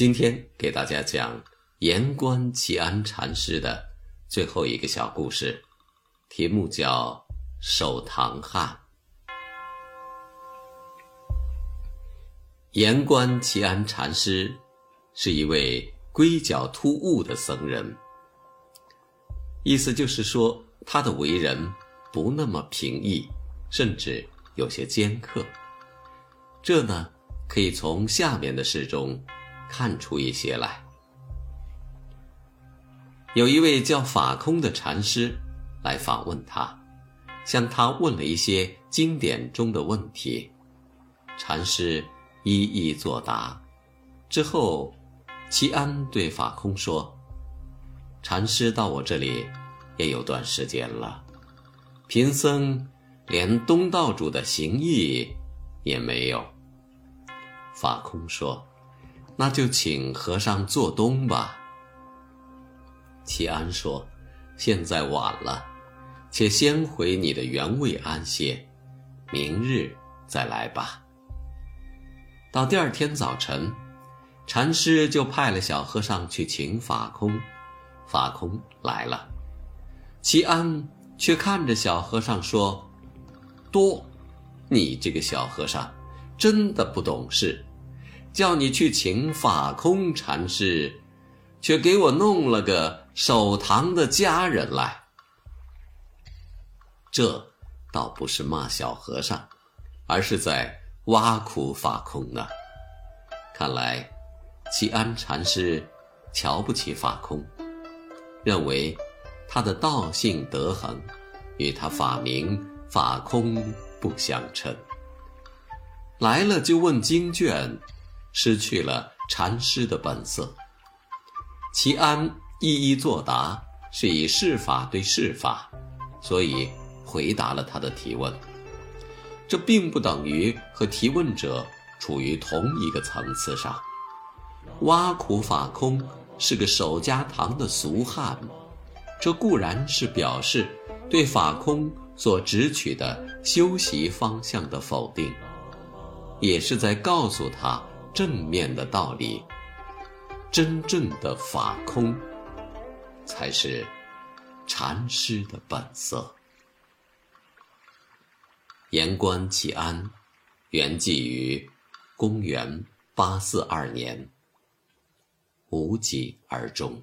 今天给大家讲言官齐安禅师的最后一个小故事，题目叫《守唐汉》。言官齐安禅师是一位龟脚突兀的僧人。意思就是说，他的为人不那么平易，甚至有些尖刻。这呢，可以从下面的事中看出一些来。有一位叫法空的禅师来访问他，向他问了一些经典中的问题，禅师一一作答。之后，齐安对法空说。禅师到我这里也有段时间了，贫僧连东道主的行义也没有。法空说：“那就请和尚做东吧。”齐安说：“现在晚了，且先回你的原位安歇，明日再来吧。”到第二天早晨，禅师就派了小和尚去请法空。法空来了，齐安却看着小和尚说：“多，你这个小和尚，真的不懂事，叫你去请法空禅师，却给我弄了个守堂的家人来。这倒不是骂小和尚，而是在挖苦法空呢。看来，齐安禅师瞧不起法空。”认为他的道性德行与他法名法空不相称。来了就问经卷，失去了禅师的本色。齐安一一作答，是以事法对事法，所以回答了他的提问。这并不等于和提问者处于同一个层次上。挖苦法空。是个守家堂的俗汉，这固然是表示对法空所指取的修习方向的否定，也是在告诉他正面的道理：真正的法空，才是禅师的本色。言官齐安，原寄于公元八四二年。无疾而终。